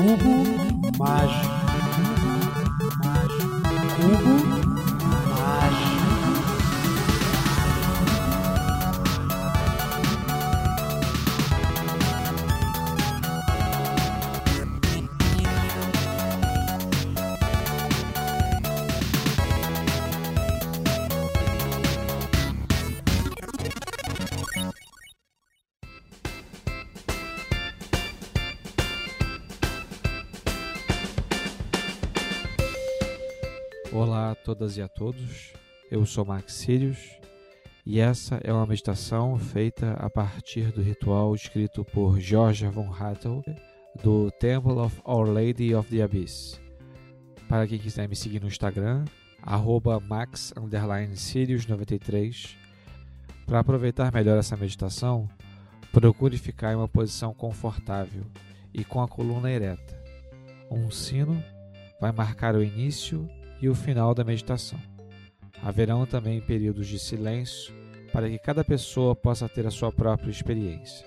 Cubo mágico. Cubo mágico. Todas e a todos, eu sou Max Sirius e essa é uma meditação feita a partir do ritual escrito por George von Hattel do Temple of Our Lady of the Abyss. Para quem quiser me seguir no Instagram, arroba max_sirius93. Para aproveitar melhor essa meditação, procure ficar em uma posição confortável e com a coluna ereta. Um sino vai marcar o início e o final da meditação. Haverão também períodos de silêncio para que cada pessoa possa ter a sua própria experiência.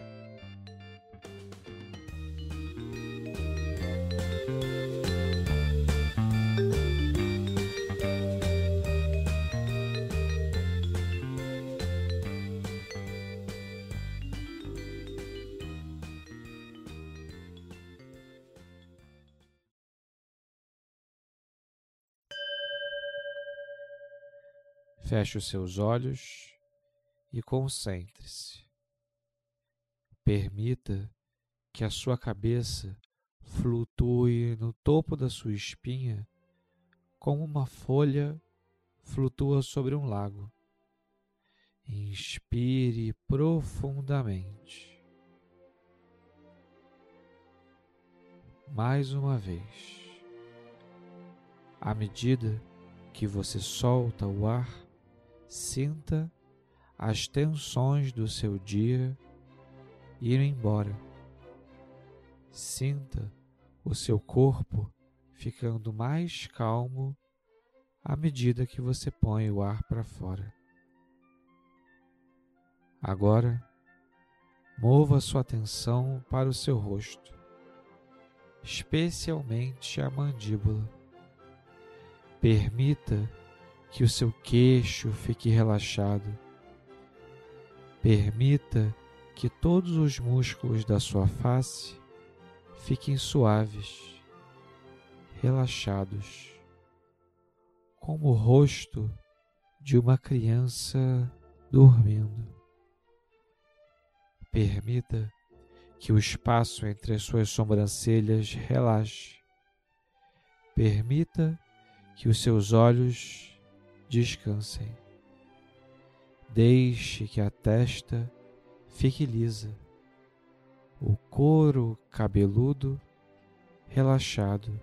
Feche os seus olhos e concentre-se. Permita que a sua cabeça flutue no topo da sua espinha como uma folha flutua sobre um lago. Inspire profundamente. Mais uma vez. À medida que você solta o ar, Sinta as tensões do seu dia ir embora. Sinta o seu corpo ficando mais calmo à medida que você põe o ar para fora. Agora, mova sua atenção para o seu rosto, especialmente a mandíbula. Permita que o seu queixo fique relaxado. Permita que todos os músculos da sua face fiquem suaves, relaxados, como o rosto de uma criança dormindo. Permita que o espaço entre as suas sobrancelhas relaxe. Permita que os seus olhos descansem. Deixe que a testa fique lisa, o couro cabeludo relaxado,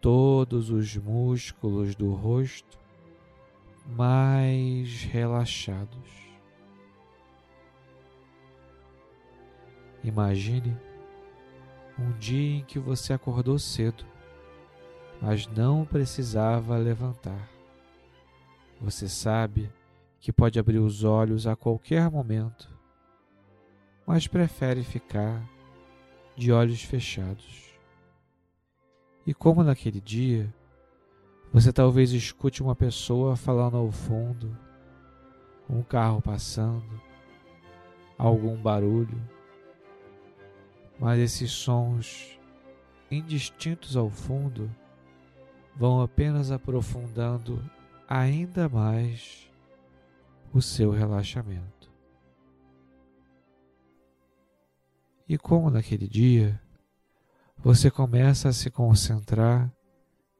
todos os músculos do rosto mais relaxados. Imagine um dia em que você acordou cedo, mas não precisava levantar. Você sabe que pode abrir os olhos a qualquer momento, mas prefere ficar de olhos fechados. E como naquele dia, você talvez escute uma pessoa falando ao fundo, um carro passando, algum barulho, mas esses sons indistintos ao fundo vão apenas aprofundando ainda mais o seu relaxamento. E como naquele dia, você começa a se concentrar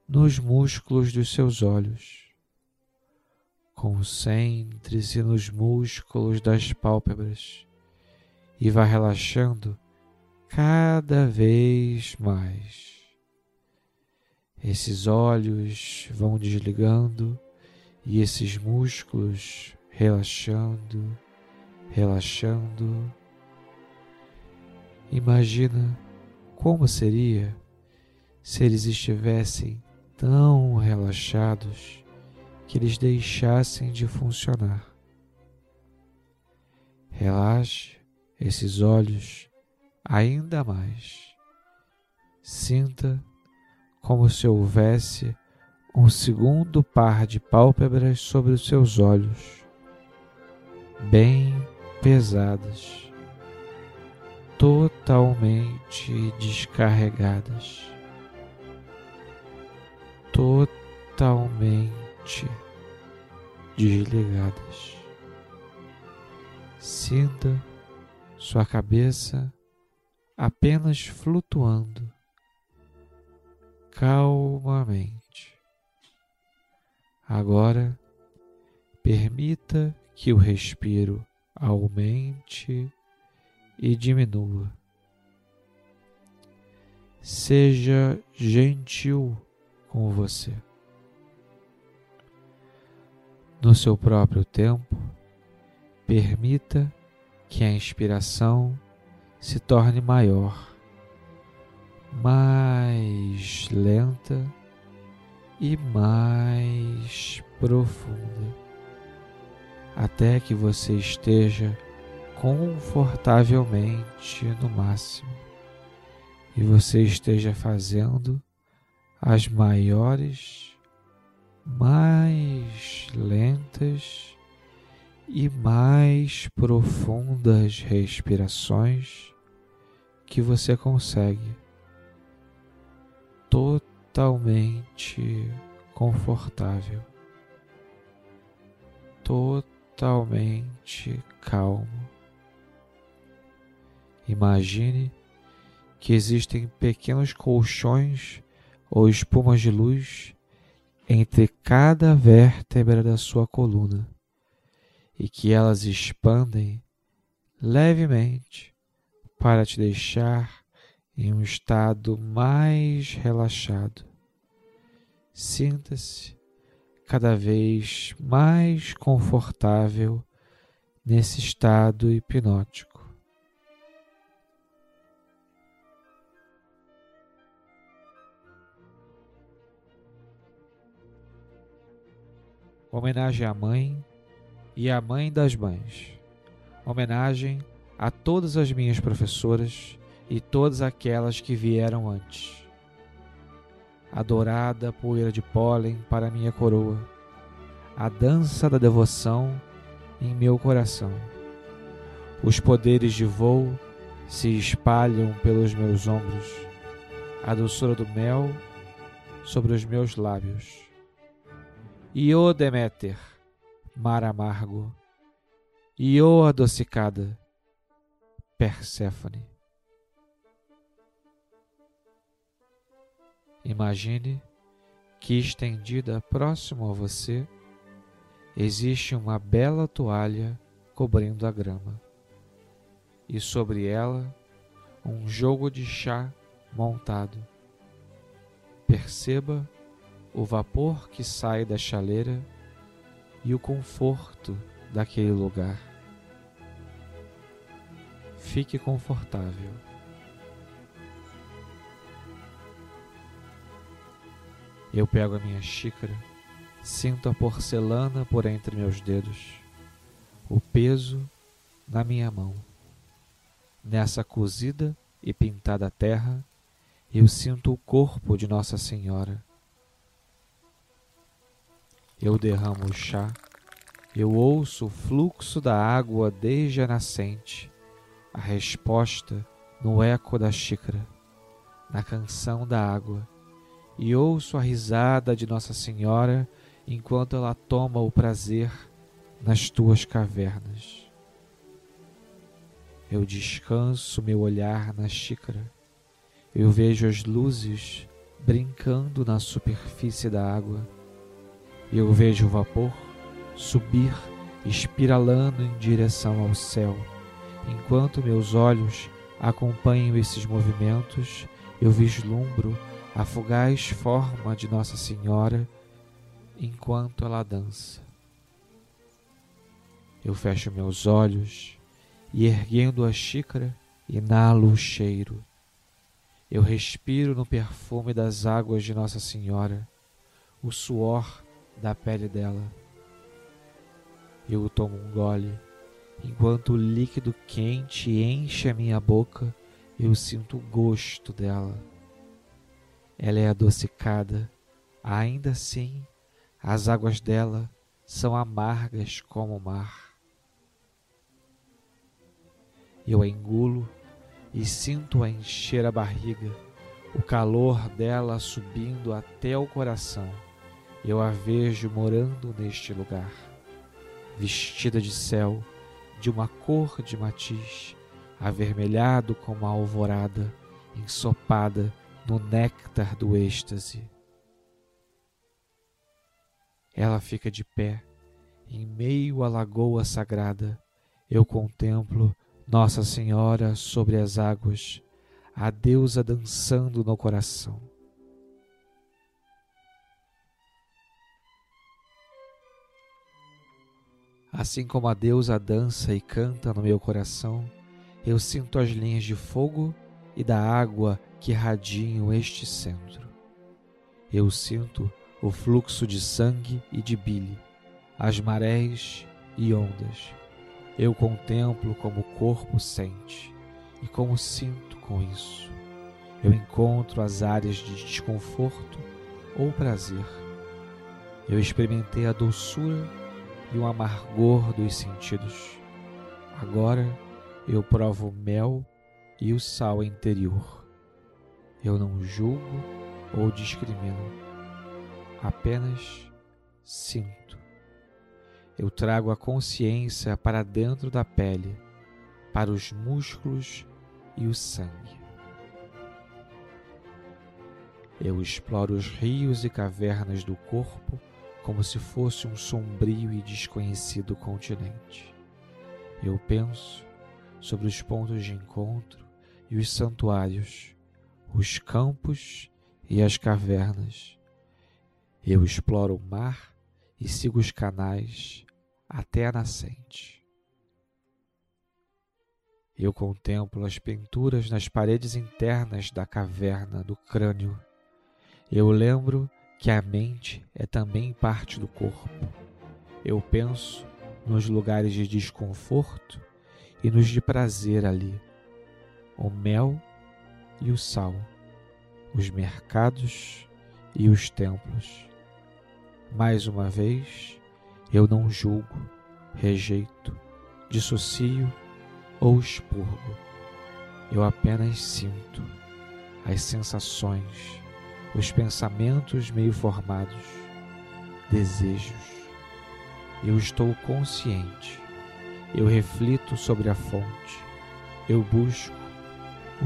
nos músculos dos seus olhos. Concentre-se nos músculos das pálpebras e vá relaxando cada vez mais. Esses olhos vão desligando e esses músculos relaxando, relaxando. Imagina como seria se eles estivessem tão relaxados que eles deixassem de funcionar. Relaxe esses olhos ainda mais Sinta como se houvesse um segundo par de pálpebras sobre os seus olhos, bem pesadas, totalmente descarregadas, totalmente desligadas. Sinta sua cabeça apenas flutuando calmamente. Agora, permita que o respiro aumente e diminua. Seja gentil com você. No seu próprio tempo, permita que a inspiração se torne maior, mais lenta e mais profunda, até que você esteja confortavelmente no máximo e você esteja fazendo as maiores, mais lentas e mais profundas respirações que você consegue totalmente confortável, totalmente calmo. Imagine que existem pequenos colchões ou espumas de luz entre cada vértebra da sua coluna e que elas expandem levemente para te deixar em um estado mais relaxado. Sinta-se cada vez mais confortável nesse estado hipnótico. Homenagem à mãe e à mãe das mães. Homenagem a todas as minhas professoras e todas aquelas que vieram antes. Adorada poeira de pólen para minha coroa, a dança da devoção em meu coração. Os poderes de voo se espalham pelos meus ombros, a doçura do mel sobre os meus lábios. Iô Deméter, mar amargo, Iô adocicada, Perséfone. Imagine que estendida próximo a você existe uma bela toalha cobrindo a grama e sobre ela um jogo de chá montado. Perceba o vapor que sai da chaleira e o conforto daquele lugar. Fique confortável. Eu pego a minha xícara, sinto a porcelana por entre meus dedos, o peso na minha mão. Nessa cozida e pintada terra, eu sinto o corpo de Nossa Senhora. Eu derramo o chá, eu ouço o fluxo da água desde a nascente a resposta no eco da xícara, na canção da água, e ouço a risada de Nossa Senhora enquanto ela toma o prazer nas tuas cavernas. Eu descanso meu olhar na xícara, eu vejo as luzes brincando na superfície da água, eu vejo o vapor subir espiralando em direção ao céu. Enquanto meus olhos acompanham esses movimentos, eu vislumbro a fugaz forma de Nossa Senhora enquanto ela dança. Eu fecho meus olhos e, erguendo a xícara, inalo o cheiro. Eu respiro no perfume das águas de Nossa Senhora, o suor da pele dela. Eu tomo um gole Enquanto o líquido quente enche a minha boca, eu sinto o gosto dela, ela é adocicada, ainda assim as águas dela são amargas como o mar. Eu a engulo e sinto-a encher a barriga, o calor dela subindo até o coração. Eu a vejo morando neste lugar, vestida de céu, de uma cor de matiz, avermelhado como a alvorada, ensopada no néctar do êxtase. Ela fica de pé, em meio à lagoa sagrada. Eu contemplo Nossa Senhora sobre as águas, a deusa dançando no coração. Assim como a deusa dança e canta no meu coração, eu sinto as linhas de fogo e da água que radiam este centro. Eu sinto o fluxo de sangue e de bile, as marés e ondas. Eu contemplo como o corpo sente e como sinto com isso. Eu encontro as áreas de desconforto ou prazer. Eu experimentei a doçura e o amargor dos sentidos. Agora eu provo mel e o sal interior. Eu não julgo ou discrimino, apenas sinto. Eu trago a consciência para dentro da pele, para os músculos e o sangue. Eu exploro os rios e cavernas do corpo como se fosse um sombrio e desconhecido continente. Eu penso sobre os pontos de encontro e os santuários, os campos e as cavernas. Eu exploro o mar e sigo os canais até a nascente. Eu contemplo as pinturas nas paredes internas da caverna do crânio. Eu lembro que a mente é também parte do corpo. Eu penso nos lugares de desconforto e nos de prazer ali o mel e o sal, os mercados e os templos. Mais uma vez, eu não julgo, rejeito, dissocio ou expurgo. Eu apenas sinto as sensações, os pensamentos meio formados, desejos. Eu estou consciente, eu reflito sobre a fonte, eu busco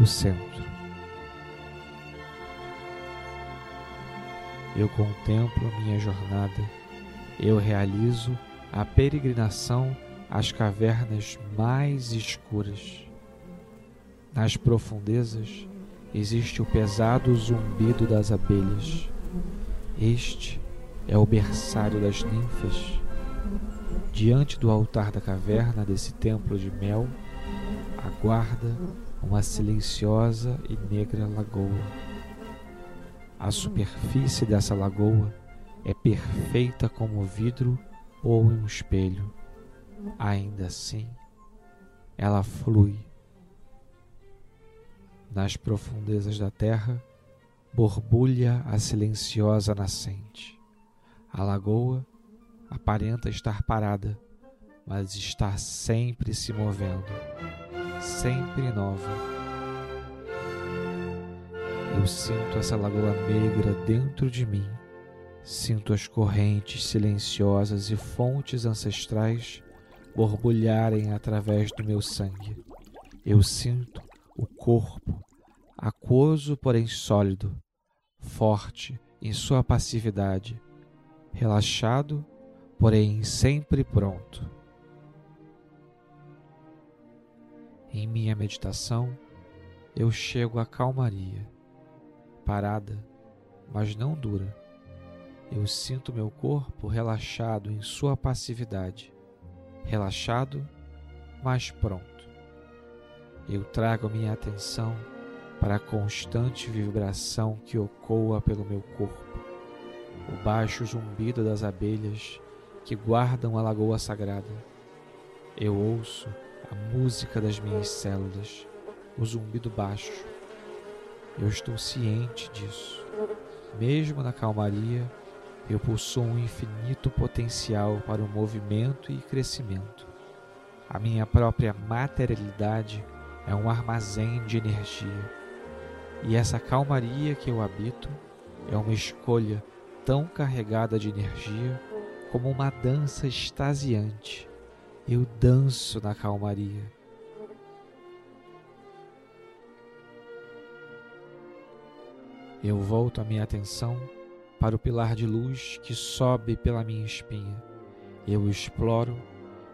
o centro. Eu contemplo minha jornada, eu realizo a peregrinação às cavernas mais escuras. Nas profundezas existe o pesado zumbido das abelhas. Este é o berçário das ninfas. Diante do altar da caverna desse templo de mel, aguarda uma silenciosa e negra lagoa. A superfície dessa lagoa é perfeita como vidro ou um espelho. Ainda assim, ela flui. Nas profundezas da terra, borbulha a silenciosa nascente. A lagoa aparenta estar parada, mas está sempre se movendo sempre nova. Eu sinto essa lagoa negra dentro de mim, sinto as correntes silenciosas e fontes ancestrais borbulharem através do meu sangue. Eu sinto o corpo, aquoso porém sólido, forte em sua passividade, relaxado, porém sempre pronto. Em minha meditação, eu chego à calmaria, parada, mas não dura. Eu sinto meu corpo relaxado em sua passividade, relaxado, mas pronto. Eu trago minha atenção para a constante vibração que ecoa pelo meu corpo, o baixo zumbido das abelhas que guardam a lagoa sagrada. Eu ouço a música das minhas células, o zumbido baixo. Eu estou ciente disso. Mesmo na calmaria, eu possuo um infinito potencial para o movimento e crescimento. A minha própria materialidade é um armazém de energia. E essa calmaria que eu habito é uma escolha tão carregada de energia como uma dança extasiante. Eu danço na calmaria. Eu volto a minha atenção para o pilar de luz que sobe pela minha espinha. Eu o exploro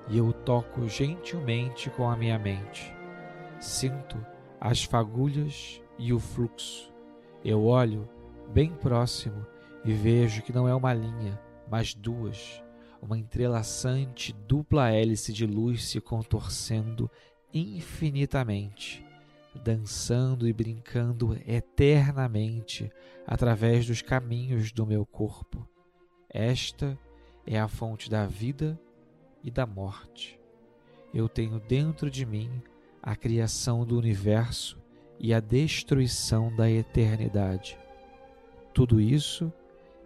e eu o toco gentilmente com a minha mente. Sinto as fagulhas e o fluxo. Eu olho bem próximo e vejo que não é uma linha, mas duas, uma entrelaçante dupla hélice de luz se contorcendo infinitamente dançando e brincando eternamente através dos caminhos do meu corpo. Esta é a fonte da vida e da morte. Eu tenho dentro de mim a criação do universo e a destruição da eternidade. Tudo isso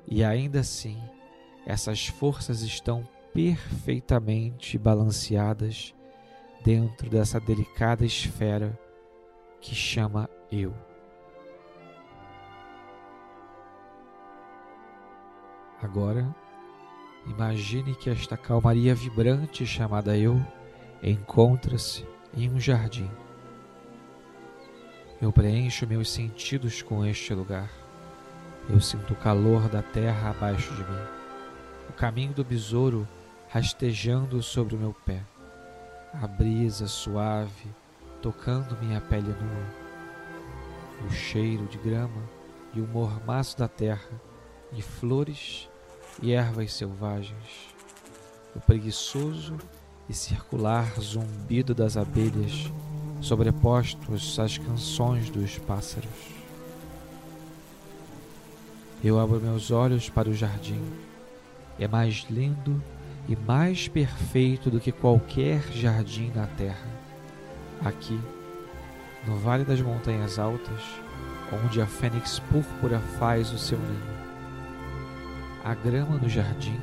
e ainda assim, essas forças estão perfeitamente balanceadas dentro dessa delicada esfera que chama eu. Agora, imagine que esta calmaria vibrante chamada eu encontra-se em um jardim. Eu preencho meus sentidos com este lugar. Eu sinto o calor da terra abaixo de mim, o caminho do besouro rastejando sobre o meu pé, a brisa suave tocando minha pele nua, o cheiro de grama e o mormaço da terra, e flores e ervas selvagens, o preguiçoso e circular zumbido das abelhas sobrepostos às canções dos pássaros. Eu abro meus olhos para o jardim. É mais lindo e mais perfeito do que qualquer jardim na terra. Aqui, no Vale das Montanhas Altas, onde a fênix púrpura faz o seu ninho. A grama no jardim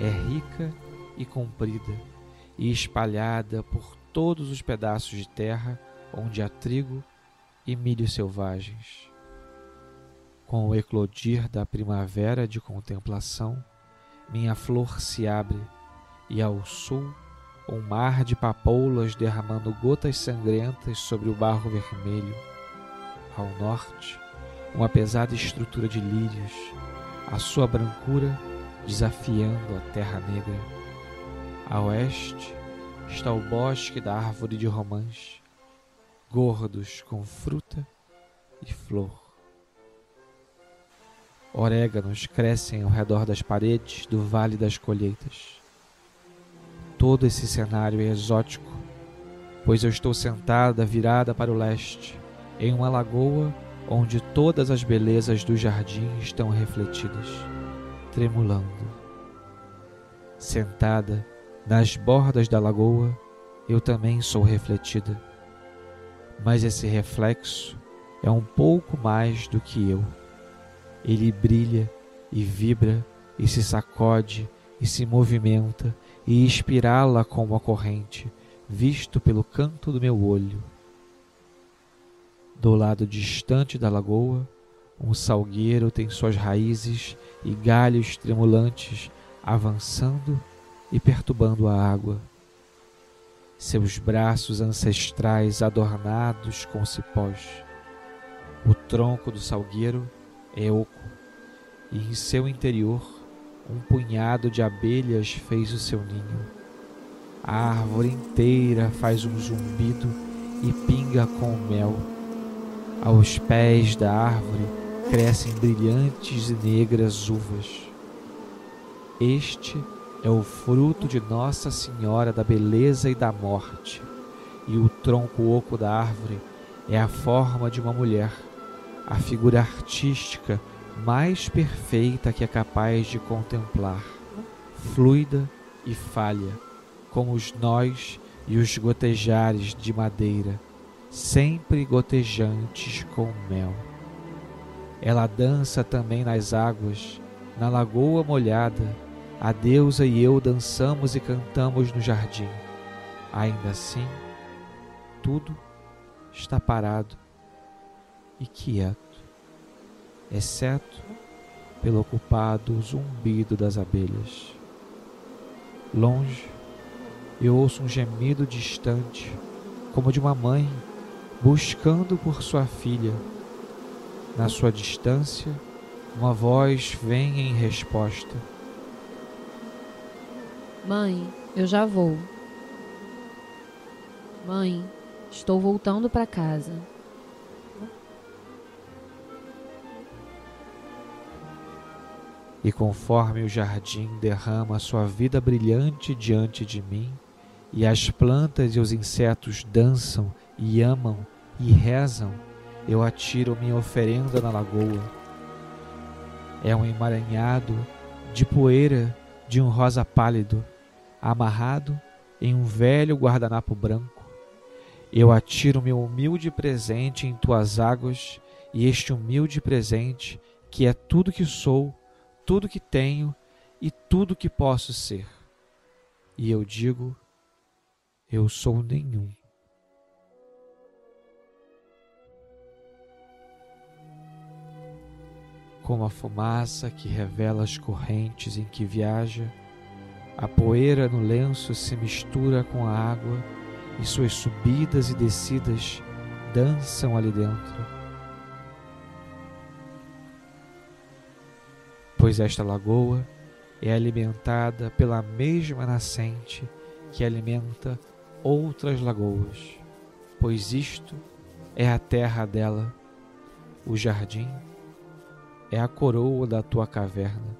é rica e comprida e espalhada por todos os pedaços de terra onde há trigo e milho selvagens. Com o eclodir da primavera de contemplação, minha flor se abre e ao sul um mar de papoulas derramando gotas sangrentas sobre o barro vermelho. Ao norte, uma pesada estrutura de lírios, a sua brancura desafiando a terra negra. A oeste está o bosque da árvore de romãs, gordos com fruta e flor. Oréganos crescem ao redor das paredes do Vale das Colheitas todo esse cenário é exótico, pois eu estou sentada virada para o leste, em uma lagoa onde todas as belezas do jardim estão refletidas, tremulando. Sentada nas bordas da lagoa, eu também sou refletida. Mas esse reflexo é um pouco mais do que eu. Ele brilha e vibra e se sacode e se movimenta e inspirá-la como a corrente, visto pelo canto do meu olho. Do lado distante da lagoa, um salgueiro tem suas raízes e galhos tremulantes avançando e perturbando a água. Seus braços ancestrais adornados com cipós. O tronco do salgueiro é oco e em seu interior um punhado de abelhas fez o seu ninho. A árvore inteira faz um zumbido e pinga com mel. Aos pés da árvore crescem brilhantes e negras uvas. Este é o fruto de Nossa Senhora da Beleza e da Morte, e o tronco oco da árvore é a forma de uma mulher, a figura artística mais perfeita que é capaz de contemplar, fluida e falha, como os nós e os gotejares de madeira, sempre gotejantes com mel. Ela dança também nas águas, na lagoa molhada. A deusa e eu dançamos e cantamos no jardim. Ainda assim, tudo está parado e quieto, exceto pelo ocupado zumbido das abelhas. Longe, eu ouço um gemido distante, como de uma mãe buscando por sua filha. Na sua distância, uma voz vem em resposta: Mãe, eu já vou. Mãe, estou voltando para casa. E conforme o jardim derrama sua vida brilhante diante de mim, e as plantas e os insetos dançam e amam e rezam, eu atiro minha oferenda na lagoa. É um emaranhado de poeira de um rosa pálido, amarrado em um velho guardanapo branco. Eu atiro meu humilde presente em tuas águas, e este humilde presente, que é tudo que sou, tudo que tenho e tudo que posso ser. E eu digo: eu sou nenhum. Como a fumaça que revela as correntes em que viaja, a poeira no lenço se mistura com a água e suas subidas e descidas dançam ali dentro. Pois esta lagoa é alimentada pela mesma nascente que alimenta outras lagoas, pois isto é a terra dela, o jardim é a coroa da tua caverna.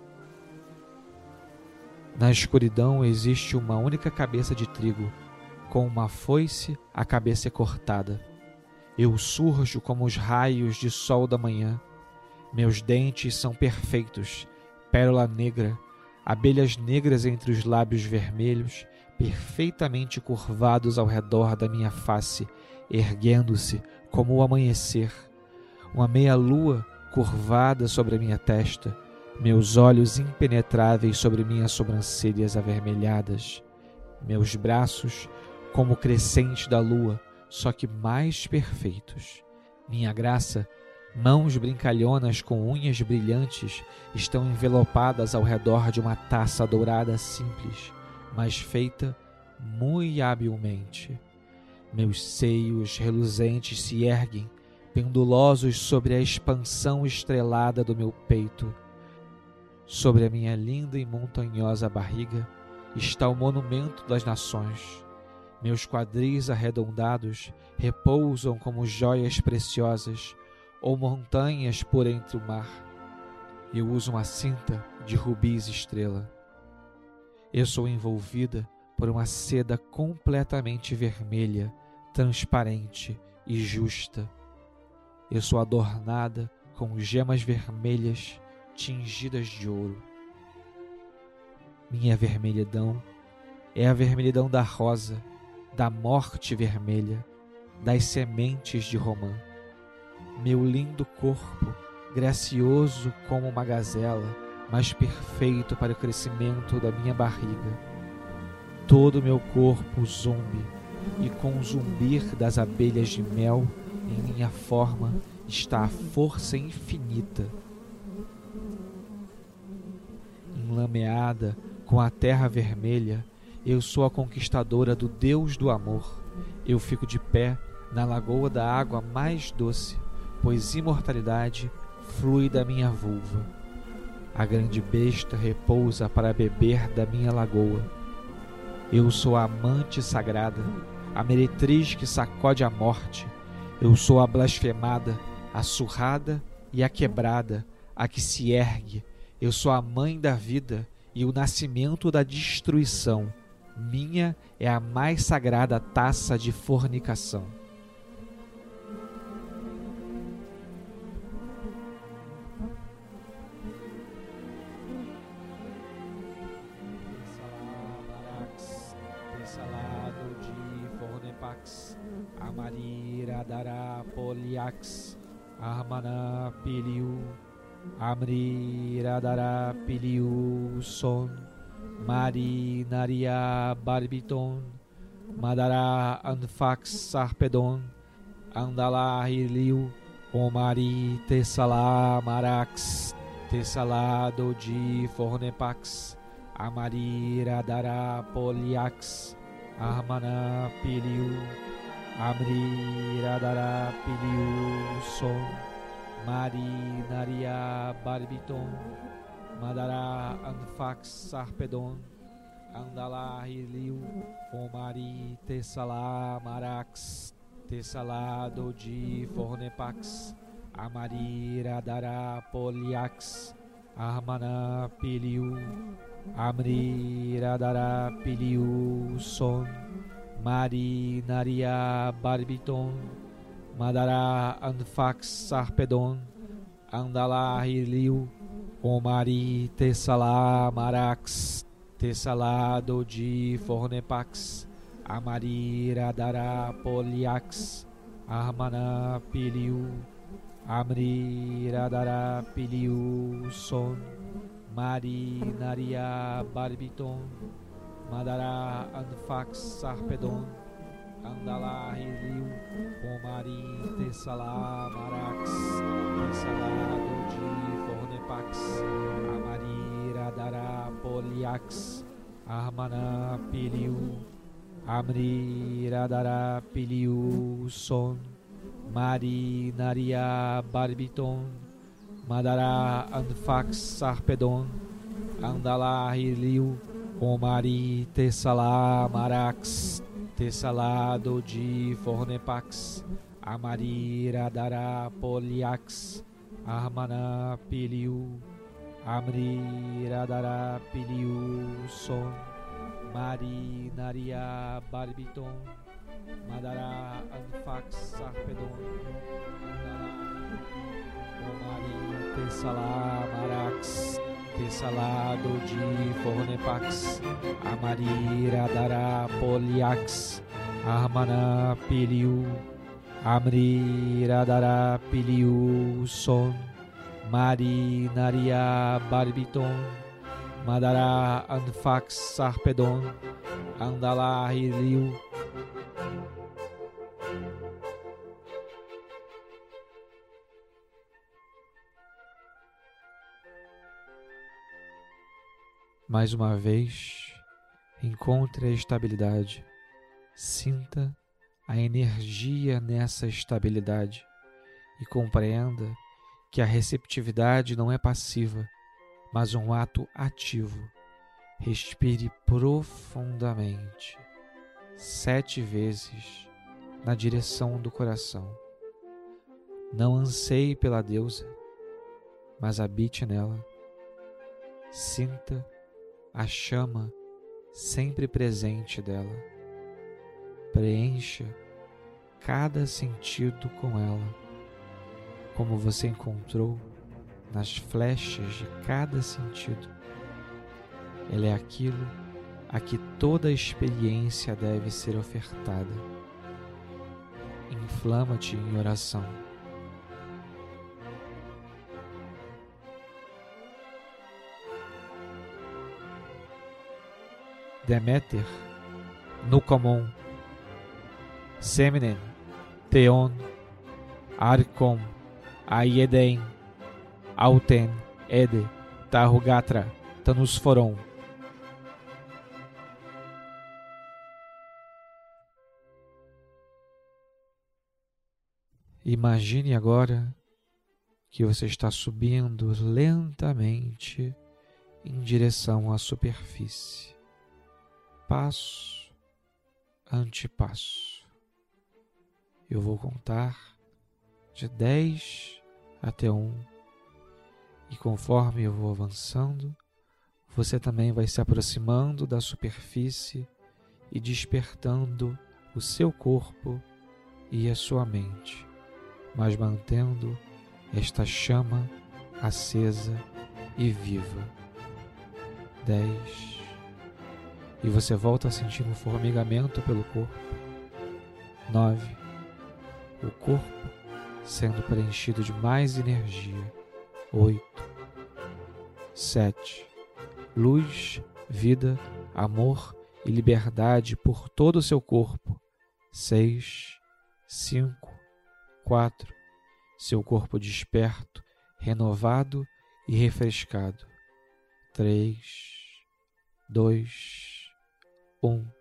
Na escuridão existe uma única cabeça de trigo, com uma foice a cabeça é cortada. Eu surjo como os raios de sol da manhã. Meus dentes são perfeitos, pérola negra, abelhas negras entre os lábios vermelhos, perfeitamente curvados ao redor da minha face, erguendo-se como o amanhecer. Uma meia-lua curvada sobre a minha testa, meus olhos impenetráveis sobre minhas sobrancelhas avermelhadas, meus braços como o crescente da lua, só que mais perfeitos. Minha graça, mãos brincalhonas com unhas brilhantes, estão envelopadas ao redor de uma taça dourada simples, mas feita muito habilmente. Meus seios reluzentes se erguem pendulosos sobre a expansão estrelada do meu peito. Sobre a minha linda e montanhosa barriga está o monumento das nações. Meus quadris arredondados repousam como joias preciosas ou montanhas por entre o mar. Eu uso uma cinta de rubis estrela. Eu sou envolvida por uma seda completamente vermelha, transparente e justa eu sou adornada com gemas vermelhas tingidas de ouro. Minha vermelhidão é a vermelhidão da rosa, da morte vermelha, das sementes de romã. Meu lindo corpo, gracioso como uma gazela, mas perfeito para o crescimento da minha barriga. Todo meu corpo zumbi, e com o zumbir das abelhas de mel em minha forma está a força infinita. Enlameada com a terra vermelha, eu sou a conquistadora do Deus do amor. Eu fico de pé na lagoa da água mais doce, pois imortalidade flui da minha vulva. A grande besta repousa para beber da minha lagoa. Eu sou a amante sagrada, a meretriz que sacode a morte, eu sou a blasfemada, a surrada e a quebrada, a que se ergue. Eu sou a mãe da vida e o nascimento da destruição. Minha é a mais sagrada taça de fornicação. Amarira dará poliax Armana Piliu. Amri Radara Piliu Son Mari Naria Barbiton. Madara Anfax Sarpedon Andala Hiliu. Omari Tessala Marax Tessala Dodi Fornepax. Amari Radara Poliax Armana Piliu Radara Piliu Son Mari Naria Barbiton Madara Anfax Sarpedon Andala Hiliu Omari Tessala Marax Tessala Dodi Fornepax Amari Radara Poliax Armana Piliu Amri Radara Piliu Son Mari Naria Barbiton Madara Anfax Sarpedon Andala Hiliu Omari Tessala Marax Tessala Dodi Fornepax Amari Radara Poliax Armana Piliu Amri Radara Piliu Son Mari Naria Barbiton Madara Anfax Sarpedon Andala Hiliu Omari Tessala Marax Tessala Dodi Fornepax Amari Radara Poliax Armana Piliu Amri Radara Piliu Son Mari Naria Barbiton Madara Anfax Sarpedon Andala Hiliu Omari Tessala Marax Tessala Dodi Fornepax Amari Radara Poliax Armana Piliu Amri Radara Piliu Son Mari Naria Barbiton Madara Anfax Sarpedon Omari Tessala Marax Tessala Dodi Fornepax Amari Radara Poliax Armana Piliu Amri Radara Piliu Son Mari Naria Barbiton Madara Anfax Sarpedon Andala Mais uma vez, encontre a estabilidade. Sinta a energia nessa estabilidade e compreenda que a receptividade não é passiva, mas um ato ativo. Respire profundamente, sete vezes, na direção do coração. Não anseie pela deusa, mas habite nela. Sinta a chama sempre presente dela. Preencha cada sentido com ela, como você encontrou nas flechas de cada sentido. Ela é aquilo a que toda experiência deve ser ofertada. Inflama-te em oração. Deméter, Nucamon, Semnen, Theon, Arcom, Aieden, Auten, Ede, Tarugatra, Tanusforon. Imagine agora que você está subindo lentamente em direção à superfície passo ante passo. Eu vou contar de 10 até 1 e conforme eu vou avançando, você também vai se aproximando da superfície e despertando o seu corpo e a sua mente, mas mantendo esta chama acesa e viva. 10 e você volta a sentir um formigamento pelo corpo. 9. O corpo sendo preenchido de mais energia. Oito, sete, luz, vida, amor e liberdade por todo o seu corpo. Seis, cinco, quatro, seu corpo desperto, renovado e refrescado. Três, dois, um.